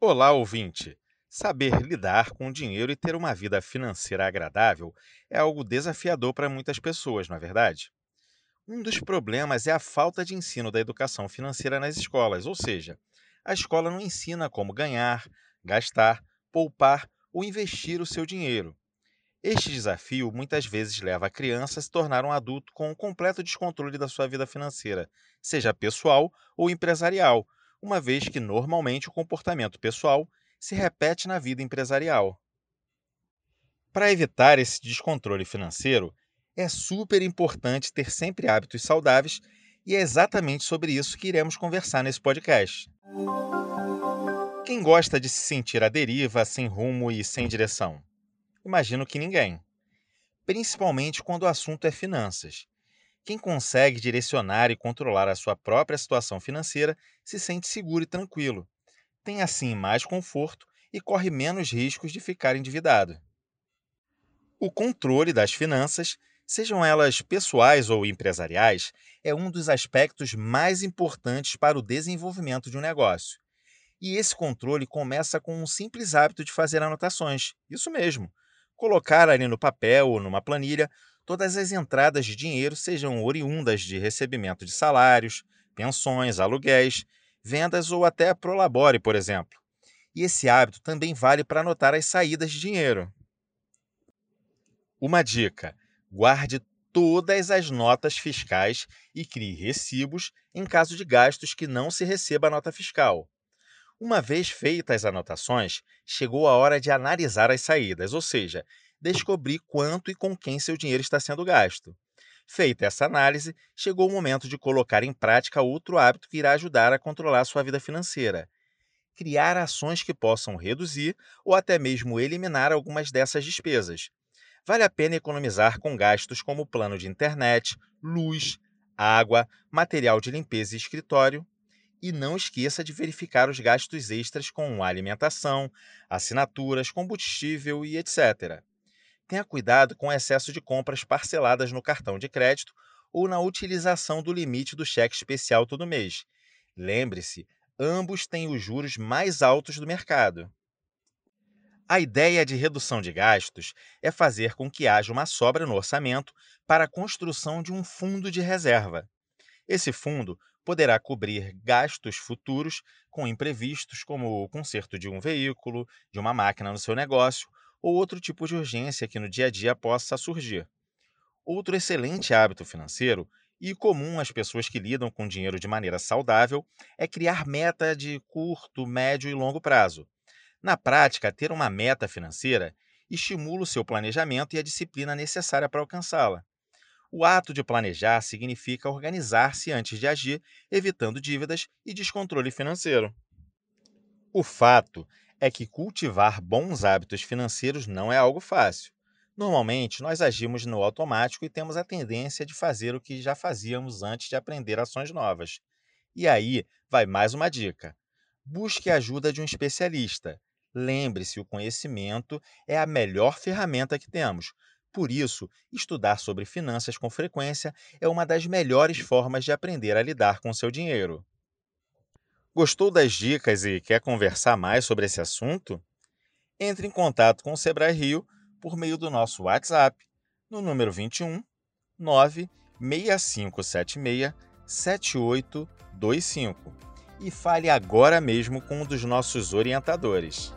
Olá, ouvinte! Saber lidar com o dinheiro e ter uma vida financeira agradável é algo desafiador para muitas pessoas, não é verdade? Um dos problemas é a falta de ensino da educação financeira nas escolas, ou seja, a escola não ensina como ganhar, gastar, poupar ou investir o seu dinheiro. Este desafio muitas vezes leva a criança a se tornar um adulto com um completo descontrole da sua vida financeira, seja pessoal ou empresarial, uma vez que normalmente o comportamento pessoal se repete na vida empresarial. Para evitar esse descontrole financeiro, é super importante ter sempre hábitos saudáveis e é exatamente sobre isso que iremos conversar nesse podcast. Quem gosta de se sentir à deriva, sem rumo e sem direção? Imagino que ninguém. Principalmente quando o assunto é finanças. Quem consegue direcionar e controlar a sua própria situação financeira se sente seguro e tranquilo. Tem assim mais conforto e corre menos riscos de ficar endividado. O controle das finanças, sejam elas pessoais ou empresariais, é um dos aspectos mais importantes para o desenvolvimento de um negócio. E esse controle começa com um simples hábito de fazer anotações. Isso mesmo colocar ali no papel ou numa planilha todas as entradas de dinheiro, sejam oriundas de recebimento de salários, pensões, aluguéis, vendas ou até prolabore, por exemplo. E esse hábito também vale para anotar as saídas de dinheiro. Uma dica: guarde todas as notas fiscais e crie recibos em caso de gastos que não se receba a nota fiscal. Uma vez feitas as anotações, chegou a hora de analisar as saídas, ou seja, descobrir quanto e com quem seu dinheiro está sendo gasto. Feita essa análise, chegou o momento de colocar em prática outro hábito que irá ajudar a controlar sua vida financeira. Criar ações que possam reduzir ou até mesmo eliminar algumas dessas despesas. Vale a pena economizar com gastos como plano de internet, luz, água, material de limpeza e escritório, e não esqueça de verificar os gastos extras com alimentação, assinaturas, combustível e etc. Tenha cuidado com o excesso de compras parceladas no cartão de crédito ou na utilização do limite do cheque especial todo mês. Lembre-se, ambos têm os juros mais altos do mercado. A ideia de redução de gastos é fazer com que haja uma sobra no orçamento para a construção de um fundo de reserva. Esse fundo poderá cobrir gastos futuros com imprevistos, como o conserto de um veículo, de uma máquina no seu negócio ou outro tipo de urgência que no dia a dia possa surgir. Outro excelente hábito financeiro e comum às pessoas que lidam com dinheiro de maneira saudável é criar meta de curto, médio e longo prazo. Na prática, ter uma meta financeira estimula o seu planejamento e a disciplina necessária para alcançá-la. O ato de planejar significa organizar-se antes de agir, evitando dívidas e descontrole financeiro. O fato é que cultivar bons hábitos financeiros não é algo fácil. Normalmente, nós agimos no automático e temos a tendência de fazer o que já fazíamos antes de aprender ações novas. E aí vai mais uma dica: busque a ajuda de um especialista. Lembre-se, o conhecimento é a melhor ferramenta que temos, por isso, estudar sobre finanças com frequência é uma das melhores formas de aprender a lidar com seu dinheiro. Gostou das dicas e quer conversar mais sobre esse assunto? Entre em contato com o Sebrae Rio por meio do nosso WhatsApp no número 21 96576 7825 e fale agora mesmo com um dos nossos orientadores.